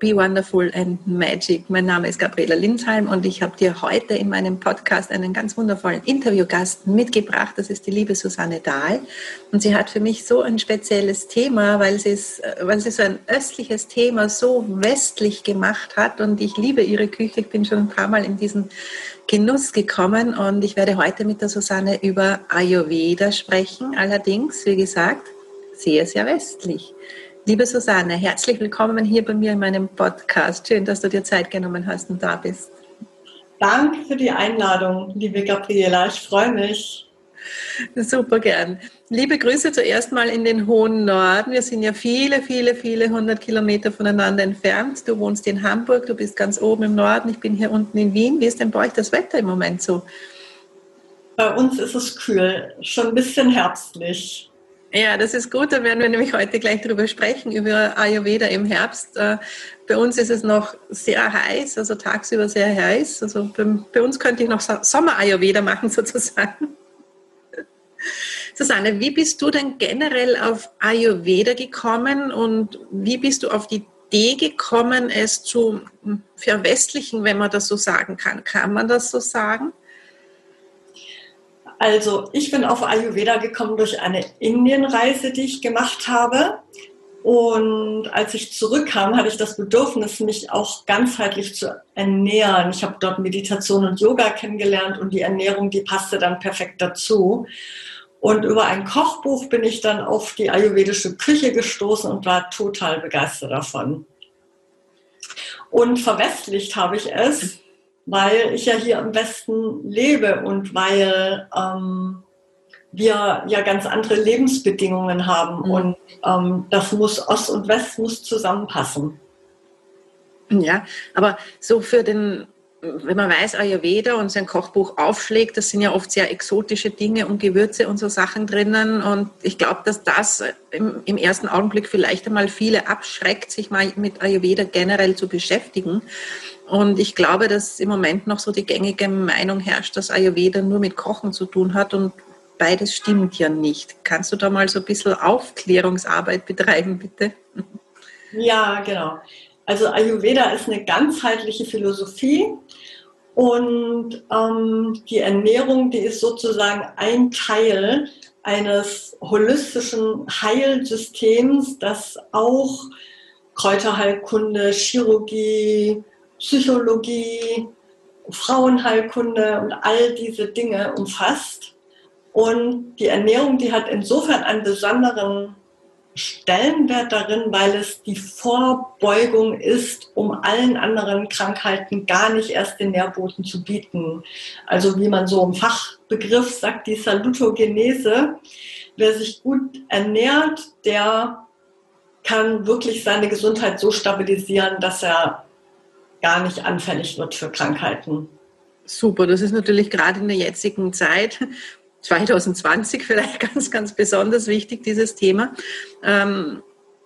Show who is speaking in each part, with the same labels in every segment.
Speaker 1: Be Wonderful and Magic. Mein Name ist Gabriela Linsheim und ich habe dir heute in meinem Podcast einen ganz wundervollen Interviewgast mitgebracht. Das ist die liebe Susanne Dahl. Und sie hat für mich so ein spezielles Thema, weil sie, es, weil sie so ein östliches Thema so westlich gemacht hat. Und ich liebe ihre Küche. Ich bin schon ein paar Mal in diesen Genuss gekommen und ich werde heute mit der Susanne über Ayurveda sprechen. Allerdings, wie gesagt, sehr, sehr westlich. Liebe Susanne, herzlich willkommen hier bei mir in meinem Podcast. Schön, dass du dir Zeit genommen hast und da bist.
Speaker 2: Danke für die Einladung, liebe Gabriela. Ich freue mich.
Speaker 1: Super gern. Liebe Grüße zuerst mal in den hohen Norden. Wir sind ja viele, viele, viele hundert Kilometer voneinander entfernt. Du wohnst in Hamburg, du bist ganz oben im Norden. Ich bin hier unten in Wien. Wie ist denn bei euch das Wetter im Moment so?
Speaker 2: Bei uns ist es kühl, schon ein bisschen herbstlich.
Speaker 1: Ja, das ist gut. Da werden wir nämlich heute gleich drüber sprechen, über Ayurveda im Herbst. Äh, bei uns ist es noch sehr heiß, also tagsüber sehr heiß. Also bei, uns könnte ich noch Sommer-Ayurveda machen sozusagen. Susanne, wie bist du denn generell auf Ayurveda gekommen und wie bist du auf die Idee gekommen, es zu verwestlichen, wenn man das so sagen kann? Kann man das so sagen?
Speaker 2: Also ich bin auf Ayurveda gekommen durch eine Indienreise, die ich gemacht habe. Und als ich zurückkam, hatte ich das Bedürfnis, mich auch ganzheitlich zu ernähren. Ich habe dort Meditation und Yoga kennengelernt und die Ernährung, die passte dann perfekt dazu. Und über ein Kochbuch bin ich dann auf die ayurvedische Küche gestoßen und war total begeistert davon. Und verwestlicht habe ich es weil ich ja hier im Westen lebe und weil ähm, wir ja ganz andere Lebensbedingungen haben mhm. und ähm, das muss Ost und West muss zusammenpassen.
Speaker 1: Ja, aber so für den, wenn man weiß, Ayurveda und sein Kochbuch aufschlägt, das sind ja oft sehr exotische Dinge und Gewürze und so Sachen drinnen. Und ich glaube, dass das im, im, ersten Augenblick vielleicht einmal viele abschreckt, sich mal mit Ayurveda generell zu beschäftigen. Und ich glaube, dass im Moment noch so die gängige Meinung herrscht, dass Ayurveda nur mit Kochen zu tun hat und beides stimmt ja nicht. Kannst du da mal so ein bisschen Aufklärungsarbeit betreiben, bitte?
Speaker 2: Ja, genau. Also Ayurveda ist eine ganzheitliche Philosophie Und ähm, die Ernährung, die ist sozusagen ein Teil eines holistischen Heilsystems, das auch Kräuterheilkunde, Chirurgie, Psychologie, Frauenheilkunde und all diese Dinge umfasst. Und die Ernährung, die hat insofern einen besonderen Stellenwert darin, weil es die Vorbeugung ist, um allen anderen Krankheiten gar nicht erst den Nährboten zu bieten. Also wie man so im Fachbegriff sagt, die Salutogenese. Wer sich gut ernährt, der kann wirklich seine Gesundheit so stabilisieren, dass er gar nicht anfällig wird für Krankheiten.
Speaker 1: Super, das ist natürlich gerade in der jetzigen Zeit, 2020 vielleicht ganz, ganz besonders wichtig, dieses Thema. Ähm,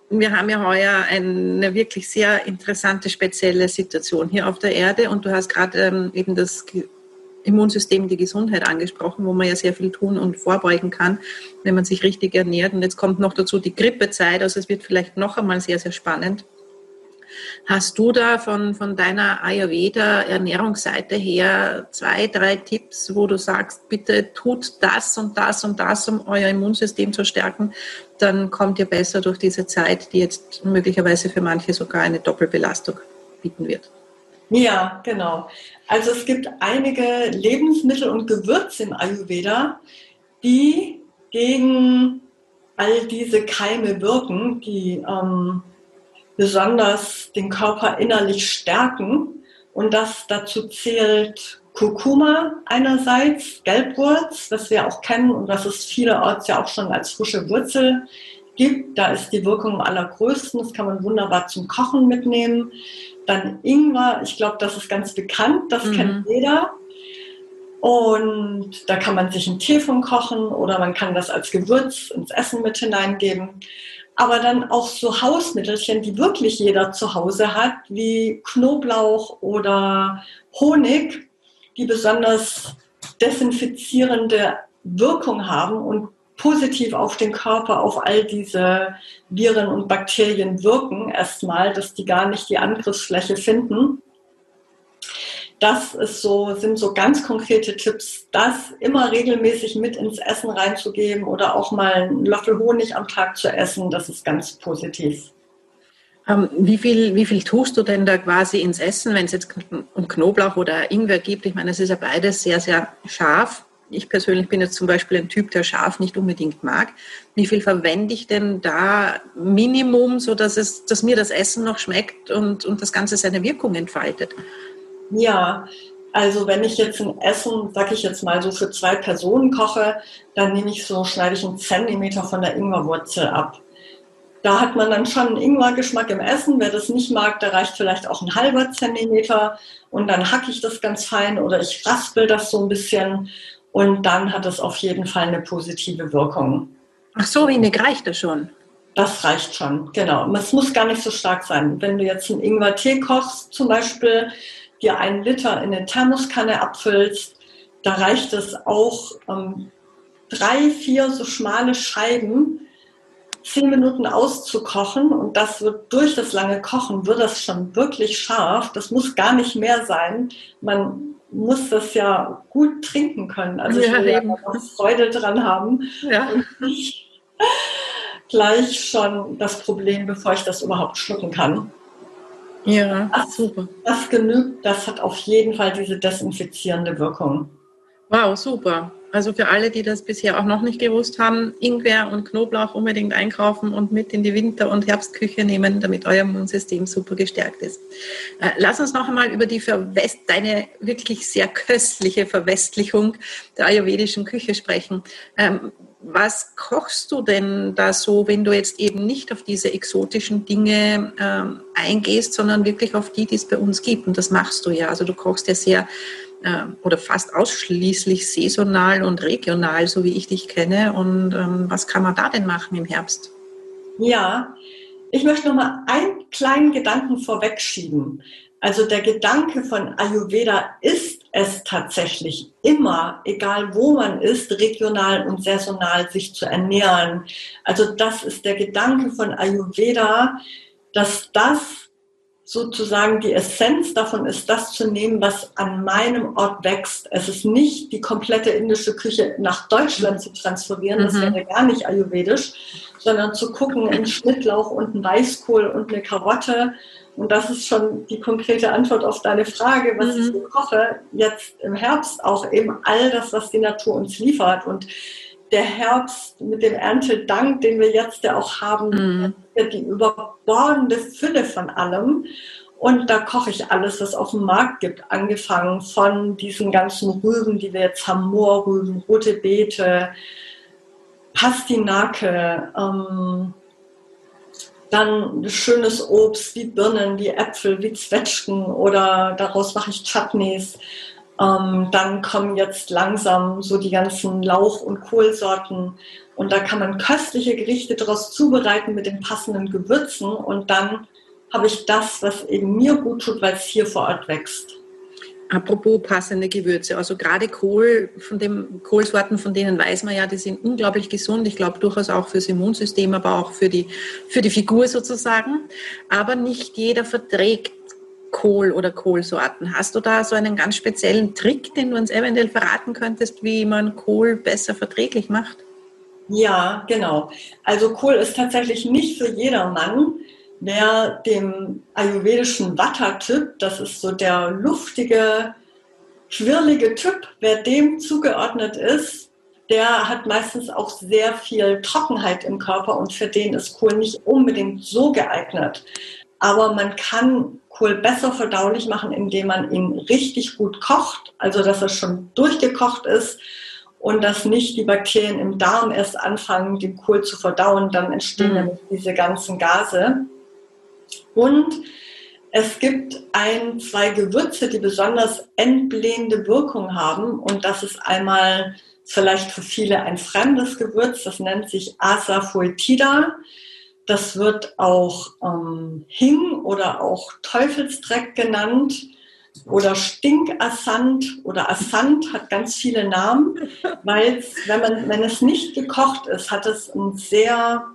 Speaker 1: wir haben ja heuer eine wirklich sehr interessante, spezielle Situation hier auf der Erde und du hast gerade ähm, eben das Immunsystem, die Gesundheit angesprochen, wo man ja sehr viel tun und vorbeugen kann, wenn man sich richtig ernährt. Und jetzt kommt noch dazu die Grippezeit, also es wird vielleicht noch einmal sehr, sehr spannend. Hast du da von, von deiner Ayurveda-Ernährungsseite her zwei, drei Tipps, wo du sagst, bitte tut das und das und das, um euer Immunsystem zu stärken? Dann kommt ihr besser durch diese Zeit, die jetzt möglicherweise für manche sogar eine Doppelbelastung bieten wird.
Speaker 2: Ja, genau. Also es gibt einige Lebensmittel und Gewürze im Ayurveda, die gegen all diese Keime wirken, die ähm, besonders den Körper innerlich stärken. Und das dazu zählt Kurkuma einerseits, Gelbwurz, das wir auch kennen und was es vielerorts ja auch schon als frische Wurzel gibt. Da ist die Wirkung am allergrößten. Das kann man wunderbar zum Kochen mitnehmen. Dann Ingwer, ich glaube, das ist ganz bekannt, das mhm. kennt jeder. Und da kann man sich einen Tee von kochen oder man kann das als Gewürz ins Essen mit hineingeben aber dann auch so Hausmittelchen, die wirklich jeder zu Hause hat, wie Knoblauch oder Honig, die besonders desinfizierende Wirkung haben und positiv auf den Körper, auf all diese Viren und Bakterien wirken, erstmal, dass die gar nicht die Angriffsfläche finden das ist so, sind so ganz konkrete Tipps, das immer regelmäßig mit ins Essen reinzugeben oder auch mal einen Löffel Honig am Tag zu essen, das ist ganz positiv.
Speaker 1: Ähm, wie, viel, wie viel tust du denn da quasi ins Essen, wenn es jetzt um Knoblauch oder Ingwer gibt? Ich meine, es ist ja beides sehr, sehr scharf. Ich persönlich bin jetzt zum Beispiel ein Typ, der scharf nicht unbedingt mag. Wie viel verwende ich denn da Minimum, sodass es, dass mir das Essen noch schmeckt und, und das Ganze seine Wirkung entfaltet?
Speaker 2: Ja, also wenn ich jetzt ein Essen, sag ich jetzt mal so für zwei Personen koche, dann nehme ich so, schneide ich einen Zentimeter von der Ingwerwurzel ab. Da hat man dann schon einen Ingwergeschmack im Essen. Wer das nicht mag, da reicht vielleicht auch ein halber Zentimeter und dann hacke ich das ganz fein oder ich raspel das so ein bisschen und dann hat es auf jeden Fall eine positive Wirkung.
Speaker 1: Ach so, wenig reicht das schon.
Speaker 2: Das reicht schon, genau. Es muss gar nicht so stark sein. Wenn du jetzt einen Ingwer-Tee kochst zum Beispiel, dir einen Liter in eine Thermoskanne abfüllst, da reicht es auch ähm, drei, vier so schmale Scheiben zehn Minuten auszukochen und das wird durch das lange Kochen wird das schon wirklich scharf. Das muss gar nicht mehr sein. Man muss das ja gut trinken können. Also ja, ich will eben. ja Freude dran haben ja. und nicht gleich schon das Problem, bevor ich das überhaupt schlucken kann.
Speaker 1: Ja, das, super.
Speaker 2: Das genügt, das hat auf jeden Fall diese desinfizierende Wirkung.
Speaker 1: Wow, super. Also für alle, die das bisher auch noch nicht gewusst haben, Ingwer und Knoblauch unbedingt einkaufen und mit in die Winter- und Herbstküche nehmen, damit euer Immunsystem super gestärkt ist. Äh, lass uns noch einmal über die Verwest deine wirklich sehr köstliche Verwestlichung der ayurvedischen Küche sprechen. Ähm, was kochst du denn da so, wenn du jetzt eben nicht auf diese exotischen Dinge ähm, eingehst, sondern wirklich auf die, die es bei uns gibt? Und das machst du ja. Also du kochst ja sehr äh, oder fast ausschließlich saisonal und regional, so wie ich dich kenne. Und ähm, was kann man da denn machen im Herbst?
Speaker 2: Ja, ich möchte noch mal einen kleinen Gedanken vorwegschieben. Also der Gedanke von Ayurveda ist es tatsächlich immer, egal wo man ist, regional und saisonal sich zu ernähren. Also das ist der Gedanke von Ayurveda, dass das sozusagen die Essenz davon ist, das zu nehmen, was an meinem Ort wächst. Es ist nicht die komplette indische Küche nach Deutschland zu transferieren, das mhm. wäre gar nicht ayurvedisch, sondern zu gucken, ein Schnittlauch und ein Weißkohl und eine Karotte. Und das ist schon die konkrete Antwort auf deine Frage, was mhm. ich koche. Jetzt im Herbst auch eben all das, was die Natur uns liefert. Und der Herbst mit dem Erntedank, den wir jetzt ja auch haben, mhm. die überbordende Fülle von allem. Und da koche ich alles, was auf dem Markt gibt, angefangen von diesen ganzen Rüben, die wir jetzt haben, Moorrüben, rote Beete, Pastinake, ähm, dann schönes Obst wie Birnen, wie Äpfel, wie Zwetschgen oder daraus mache ich Chutneys. Ähm, dann kommen jetzt langsam so die ganzen Lauch- und Kohlsorten und da kann man köstliche Gerichte daraus zubereiten mit den passenden Gewürzen und dann habe ich das, was eben mir gut tut, weil es hier vor Ort wächst.
Speaker 1: Apropos passende Gewürze, also gerade Kohl, von dem Kohlsorten, von denen weiß man ja, die sind unglaublich gesund. Ich glaube durchaus auch fürs Immunsystem, aber auch für die, für die Figur sozusagen. Aber nicht jeder verträgt Kohl oder Kohlsorten. Hast du da so einen ganz speziellen Trick, den du uns eventuell verraten könntest, wie man Kohl besser verträglich macht?
Speaker 2: Ja, genau. Also Kohl ist tatsächlich nicht für jedermann. Wer dem ayurvedischen Vata-Typ, das ist so der luftige, schwirlige Typ, wer dem zugeordnet ist, der hat meistens auch sehr viel Trockenheit im Körper und für den ist Kohl nicht unbedingt so geeignet. Aber man kann Kohl besser verdaulich machen, indem man ihn richtig gut kocht, also dass er schon durchgekocht ist und dass nicht die Bakterien im Darm erst anfangen, den Kohl zu verdauen, dann entstehen mhm. nämlich diese ganzen Gase. Und es gibt ein, zwei Gewürze, die besonders entblähende Wirkung haben und das ist einmal vielleicht für viele ein fremdes Gewürz, das nennt sich Asafoetida. Das wird auch ähm, Hing oder auch Teufelsdreck genannt oder Stinkassant oder Assant hat ganz viele Namen, weil wenn, wenn es nicht gekocht ist, hat es einen sehr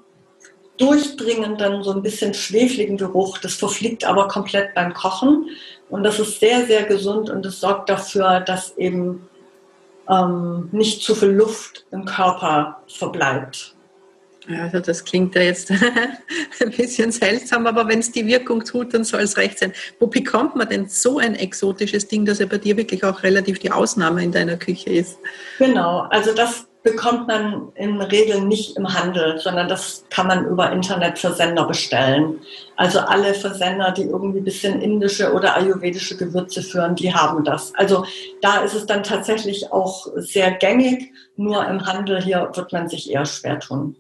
Speaker 2: durchdringenden, so ein bisschen schwefligen Geruch. Das verfliegt aber komplett beim Kochen und das ist sehr, sehr gesund und es sorgt dafür, dass eben ähm, nicht zu viel Luft im Körper verbleibt.
Speaker 1: Also das klingt ja jetzt ein bisschen seltsam, aber wenn es die Wirkung tut, dann soll es recht sein. Wo bekommt man denn so ein exotisches Ding, dass ja bei dir wirklich auch relativ die Ausnahme in deiner Küche ist?
Speaker 2: Genau, also das bekommt man in Regel nicht im Handel, sondern das kann man über Internetversender bestellen. Also alle Versender, die irgendwie ein bisschen indische oder ayurvedische Gewürze führen, die haben das. Also da ist es dann tatsächlich auch sehr gängig, nur im Handel hier wird man sich eher schwer tun.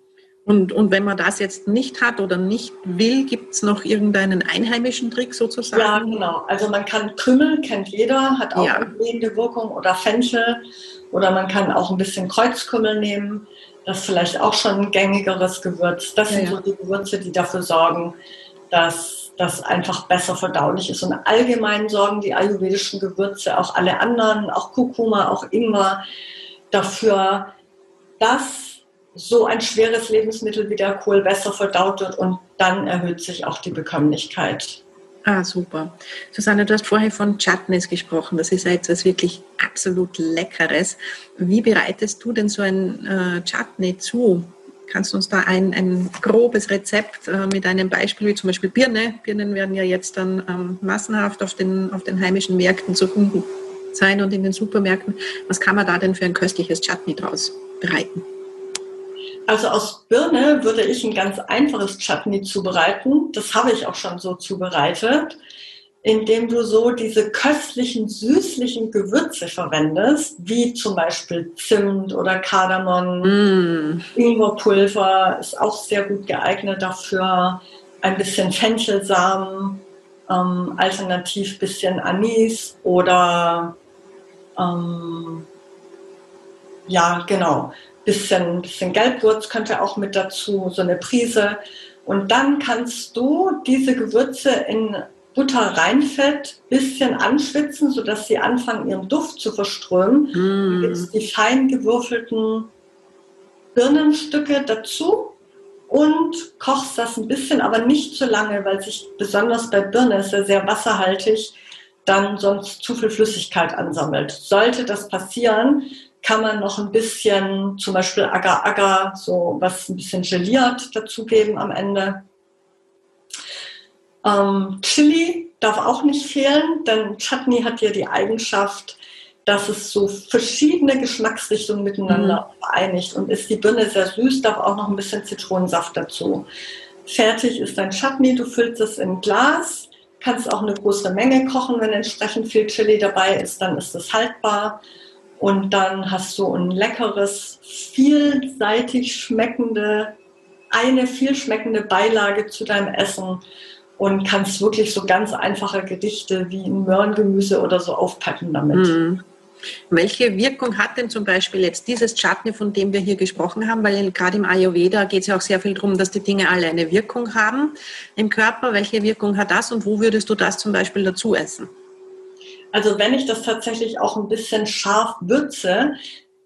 Speaker 1: Und, und wenn man das jetzt nicht hat oder nicht will, gibt es noch irgendeinen einheimischen Trick sozusagen?
Speaker 2: Ja, genau. Also man kann Krümmel, kennt jeder, hat auch ja. Wirkung oder Fenchel. Oder man kann auch ein bisschen Kreuzkümmel nehmen. Das ist vielleicht auch schon ein gängigeres Gewürz. Das ja, sind so die Gewürze, die dafür sorgen, dass das einfach besser verdaulich ist. Und allgemein sorgen die ayurvedischen Gewürze, auch alle anderen, auch Kurkuma, auch Ingwer, dafür, dass so ein schweres Lebensmittel wie der Kohl besser verdaut wird und dann erhöht sich auch die Bekömmlichkeit.
Speaker 1: Ah, super. Susanne, du hast vorher von Chutneys gesprochen. Das ist ja etwas wirklich absolut Leckeres. Wie bereitest du denn so ein äh, Chutney zu? Kannst du uns da ein, ein grobes Rezept äh, mit einem Beispiel, wie zum Beispiel Birne? Birnen werden ja jetzt dann ähm, massenhaft auf den, auf den heimischen Märkten zu finden sein und in den Supermärkten. Was kann man da denn für ein köstliches Chutney draus bereiten?
Speaker 2: Also aus Birne würde ich ein ganz einfaches Chutney zubereiten. Das habe ich auch schon so zubereitet, indem du so diese köstlichen, süßlichen Gewürze verwendest, wie zum Beispiel Zimt oder Kardamom, mm. Ingwerpulver ist auch sehr gut geeignet dafür. Ein bisschen Fenchelsamen, ähm, alternativ bisschen Anis oder ähm, ja, genau bisschen, bisschen Gelbwurz könnte auch mit dazu, so eine Prise. Und dann kannst du diese Gewürze in Butter reinfett, bisschen anschwitzen, sodass sie anfangen, ihren Duft zu verströmen. Mm. Du gibst die fein gewürfelten Birnenstücke dazu und kochst das ein bisschen, aber nicht zu lange, weil sich besonders bei Birne ist er sehr wasserhaltig, dann sonst zu viel Flüssigkeit ansammelt. Sollte das passieren, kann man noch ein bisschen, zum Beispiel Agar-Agar, so was ein bisschen geliert dazugeben am Ende. Ähm, Chili darf auch nicht fehlen, denn Chutney hat ja die Eigenschaft, dass es so verschiedene Geschmacksrichtungen miteinander mhm. vereinigt. Und ist die Birne sehr süß, darf auch noch ein bisschen Zitronensaft dazu. Fertig ist dein Chutney, du füllst es in Glas, kannst auch eine größere Menge kochen, wenn entsprechend viel Chili dabei ist, dann ist es haltbar. Und dann hast du ein leckeres, vielseitig schmeckende, eine viel schmeckende Beilage zu deinem Essen und kannst wirklich so ganz einfache Gerichte wie ein Möhrengemüse oder so aufpacken damit. Mhm.
Speaker 1: Welche Wirkung hat denn zum Beispiel jetzt dieses Chutney, von dem wir hier gesprochen haben? Weil gerade im Ayurveda geht es ja auch sehr viel darum, dass die Dinge alle eine Wirkung haben im Körper. Welche Wirkung hat das und wo würdest du das zum Beispiel dazu essen?
Speaker 2: Also wenn ich das tatsächlich auch ein bisschen scharf würze,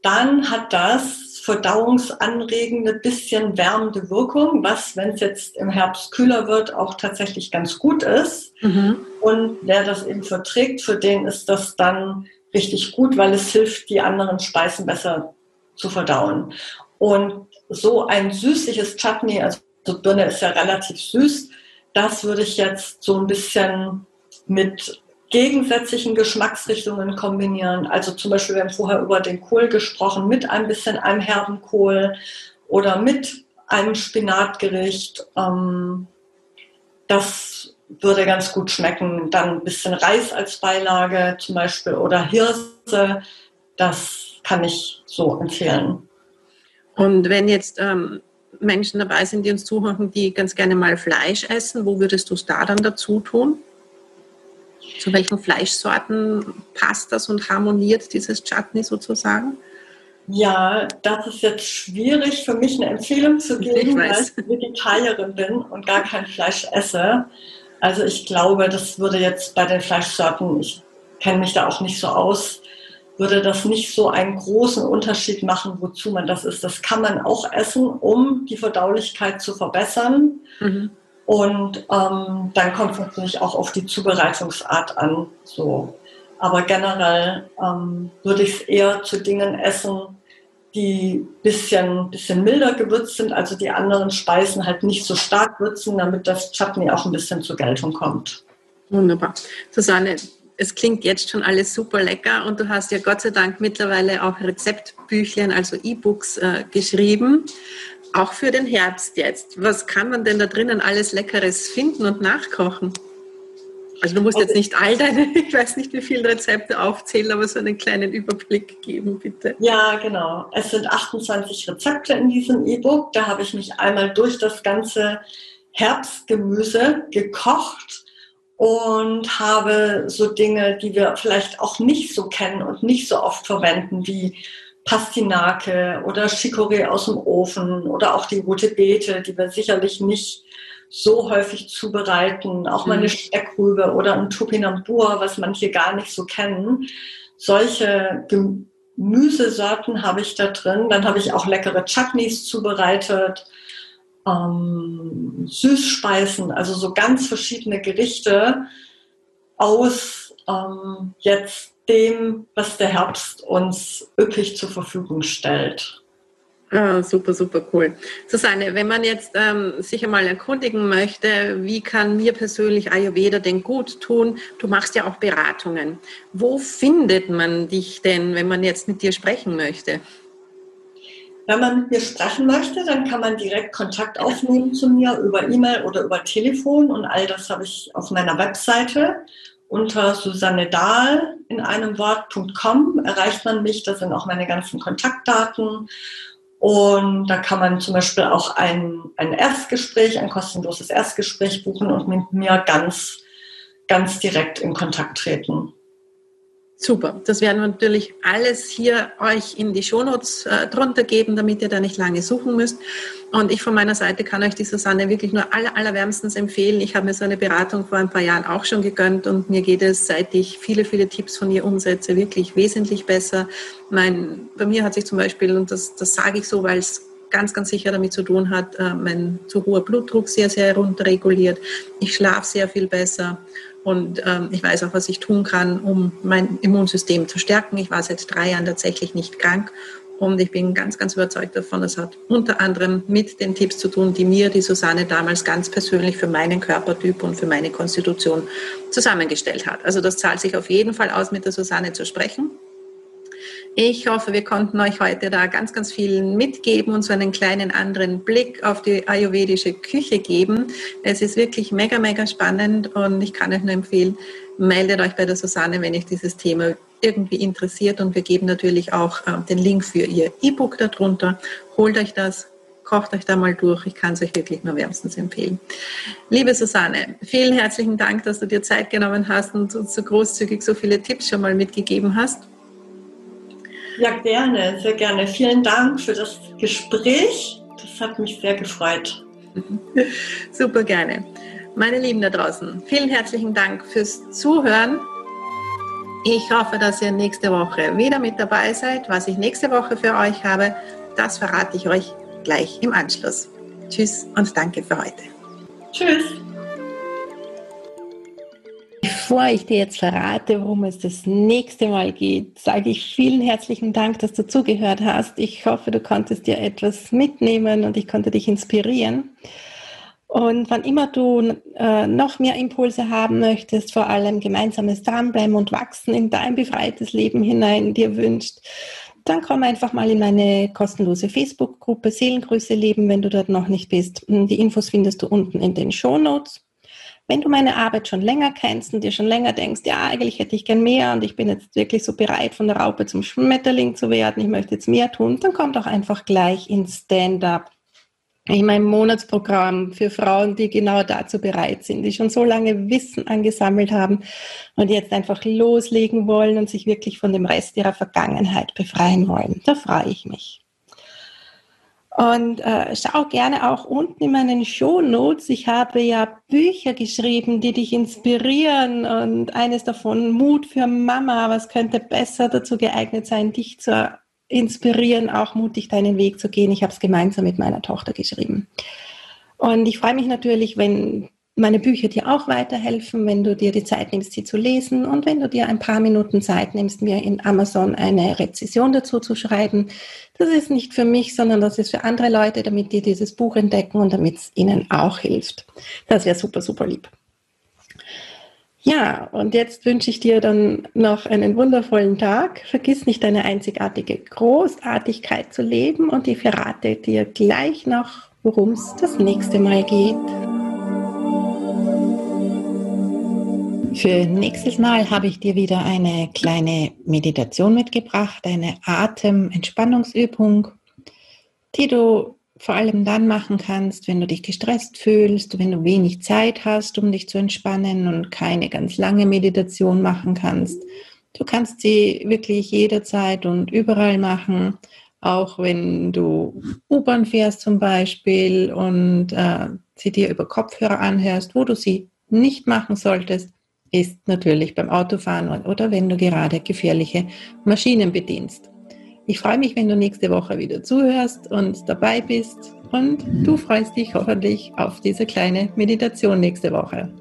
Speaker 2: dann hat das verdauungsanregende, bisschen wärmende Wirkung, was, wenn es jetzt im Herbst kühler wird, auch tatsächlich ganz gut ist. Mhm. Und wer das eben verträgt, für den ist das dann richtig gut, weil es hilft, die anderen Speisen besser zu verdauen. Und so ein süßliches Chutney, also Birne ist ja relativ süß, das würde ich jetzt so ein bisschen mit gegensätzlichen Geschmacksrichtungen kombinieren. Also zum Beispiel, wir haben vorher über den Kohl gesprochen, mit ein bisschen einem herben Kohl oder mit einem Spinatgericht. Ähm, das würde ganz gut schmecken. Dann ein bisschen Reis als Beilage zum Beispiel oder Hirse. Das kann ich so empfehlen.
Speaker 1: Und wenn jetzt ähm, Menschen dabei sind, die uns zuhören, die ganz gerne mal Fleisch essen, wo würdest du es da dann dazu tun? Zu welchen Fleischsorten passt das und harmoniert dieses Chutney sozusagen?
Speaker 2: Ja, das ist jetzt schwierig für mich eine Empfehlung zu geben, weil ich Vegetarierin bin und gar kein Fleisch esse. Also ich glaube, das würde jetzt bei den Fleischsorten, ich kenne mich da auch nicht so aus, würde das nicht so einen großen Unterschied machen, wozu man das ist. Das kann man auch essen, um die Verdaulichkeit zu verbessern. Mhm. Und ähm, dann kommt es natürlich auch auf die Zubereitungsart an. So. Aber generell ähm, würde ich es eher zu Dingen essen, die bisschen, bisschen milder gewürzt sind, also die anderen Speisen halt nicht so stark würzen, damit das Chutney auch ein bisschen zur Geltung kommt.
Speaker 1: Wunderbar. Susanne, es klingt jetzt schon alles super lecker und du hast ja Gott sei Dank mittlerweile auch Rezeptbüchlein, also E-Books äh, geschrieben auch für den Herbst jetzt. Was kann man denn da drinnen alles Leckeres finden und nachkochen? Also du musst jetzt nicht all deine, ich weiß nicht wie viele Rezepte aufzählen, aber so einen kleinen Überblick geben, bitte.
Speaker 2: Ja, genau. Es sind 28 Rezepte in diesem E-Book. Da habe ich mich einmal durch das ganze Herbstgemüse gekocht und habe so Dinge, die wir vielleicht auch nicht so kennen und nicht so oft verwenden, wie Pastinake oder Chicorée aus dem Ofen oder auch die rote Beete, die wir sicherlich nicht so häufig zubereiten, auch mal eine mhm. Steckrübe oder ein Topinambur, was manche gar nicht so kennen. Solche Gemüsesorten habe ich da drin. Dann habe ich auch leckere Chutneys zubereitet, ähm, Süßspeisen, also so ganz verschiedene Gerichte aus ähm, jetzt dem, was der Herbst uns üppig zur Verfügung stellt.
Speaker 1: Ah, super, super cool. Susanne, wenn man jetzt ähm, sich einmal erkundigen möchte, wie kann mir persönlich Ayurveda denn gut tun? Du machst ja auch Beratungen. Wo findet man dich denn, wenn man jetzt mit dir sprechen möchte?
Speaker 2: Wenn man mit mir sprechen möchte, dann kann man direkt Kontakt aufnehmen zu mir über E-Mail oder über Telefon und all das habe ich auf meiner Webseite unter Susanne Dahl in einem Wort.com erreicht man mich. Da sind auch meine ganzen Kontaktdaten. Und da kann man zum Beispiel auch ein, ein Erstgespräch, ein kostenloses Erstgespräch buchen und mit mir ganz, ganz direkt in Kontakt treten.
Speaker 1: Super, das werden wir natürlich alles hier euch in die Shownotes äh, drunter geben, damit ihr da nicht lange suchen müsst. Und ich von meiner Seite kann euch die Susanne wirklich nur aller, allerwärmstens empfehlen. Ich habe mir so eine Beratung vor ein paar Jahren auch schon gegönnt und mir geht es, seit ich viele, viele Tipps von ihr umsetze, wirklich wesentlich besser. Mein, bei mir hat sich zum Beispiel, und das, das sage ich so, weil es ganz, ganz sicher damit zu tun hat, äh, mein zu hoher Blutdruck sehr, sehr runterreguliert. Ich schlafe sehr viel besser und ähm, ich weiß auch, was ich tun kann, um mein Immunsystem zu stärken. Ich war seit drei Jahren tatsächlich nicht krank und ich bin ganz, ganz überzeugt davon, das hat unter anderem mit den Tipps zu tun, die mir die Susanne damals ganz persönlich für meinen Körpertyp und für meine Konstitution zusammengestellt hat. Also das zahlt sich auf jeden Fall aus, mit der Susanne zu sprechen. Ich hoffe, wir konnten euch heute da ganz, ganz viel mitgeben und so einen kleinen anderen Blick auf die ayurvedische Küche geben. Es ist wirklich mega, mega spannend und ich kann euch nur empfehlen, meldet euch bei der Susanne, wenn euch dieses Thema irgendwie interessiert und wir geben natürlich auch äh, den Link für ihr E-Book darunter. Holt euch das, kocht euch da mal durch. Ich kann es euch wirklich nur wärmstens empfehlen. Liebe Susanne, vielen herzlichen Dank, dass du dir Zeit genommen hast und uns so großzügig so viele Tipps schon mal mitgegeben hast.
Speaker 2: Ja, gerne, sehr gerne. Vielen Dank für das Gespräch. Das hat mich sehr gefreut.
Speaker 1: Super gerne. Meine Lieben da draußen, vielen herzlichen Dank fürs Zuhören. Ich hoffe, dass ihr nächste Woche wieder mit dabei seid. Was ich nächste Woche für euch habe, das verrate ich euch gleich im Anschluss. Tschüss und danke für heute.
Speaker 2: Tschüss.
Speaker 1: Bevor ich dir jetzt verrate, worum es das nächste Mal geht, sage ich vielen herzlichen Dank, dass du zugehört hast. Ich hoffe, du konntest dir etwas mitnehmen und ich konnte dich inspirieren. Und wann immer du äh, noch mehr Impulse haben möchtest, vor allem gemeinsames Dranbleiben und Wachsen in dein befreites Leben hinein dir wünscht, dann komm einfach mal in meine kostenlose Facebook-Gruppe Seelengrüße leben, wenn du dort noch nicht bist. Die Infos findest du unten in den Show Notes. Wenn du meine Arbeit schon länger kennst und dir schon länger denkst, ja, eigentlich hätte ich gern mehr und ich bin jetzt wirklich so bereit, von der Raupe zum Schmetterling zu werden, ich möchte jetzt mehr tun, dann komm doch einfach gleich ins Stand-up. In meinem Monatsprogramm für Frauen, die genau dazu bereit sind, die schon so lange Wissen angesammelt haben und jetzt einfach loslegen wollen und sich wirklich von dem Rest ihrer Vergangenheit befreien wollen. Da freue ich mich. Und äh, schau gerne auch unten in meinen Show Notes. Ich habe ja Bücher geschrieben, die dich inspirieren und eines davon Mut für Mama. Was könnte besser dazu geeignet sein, dich zu inspirieren, auch mutig deinen Weg zu gehen. Ich habe es gemeinsam mit meiner Tochter geschrieben. Und ich freue mich natürlich, wenn meine Bücher dir auch weiterhelfen, wenn du dir die Zeit nimmst, sie zu lesen und wenn du dir ein paar Minuten Zeit nimmst, mir in Amazon eine Rezession dazu zu schreiben. Das ist nicht für mich, sondern das ist für andere Leute, damit die dieses Buch entdecken und damit es ihnen auch hilft. Das wäre super, super lieb. Ja, und jetzt wünsche ich dir dann noch einen wundervollen Tag. Vergiss nicht deine einzigartige Großartigkeit zu leben und ich verrate dir gleich noch, worum es das nächste Mal geht. Für nächstes Mal habe ich dir wieder eine kleine Meditation mitgebracht, eine Atementspannungsübung, die du vor allem dann machen kannst, wenn du dich gestresst fühlst, wenn du wenig Zeit hast, um dich zu entspannen und keine ganz lange Meditation machen kannst. Du kannst sie wirklich jederzeit und überall machen, auch wenn du U-Bahn fährst zum Beispiel und äh, sie dir über Kopfhörer anhörst, wo du sie nicht machen solltest, ist natürlich beim Autofahren oder wenn du gerade gefährliche Maschinen bedienst. Ich freue mich, wenn du nächste Woche wieder zuhörst und dabei bist und du freust dich hoffentlich auf diese kleine Meditation nächste Woche.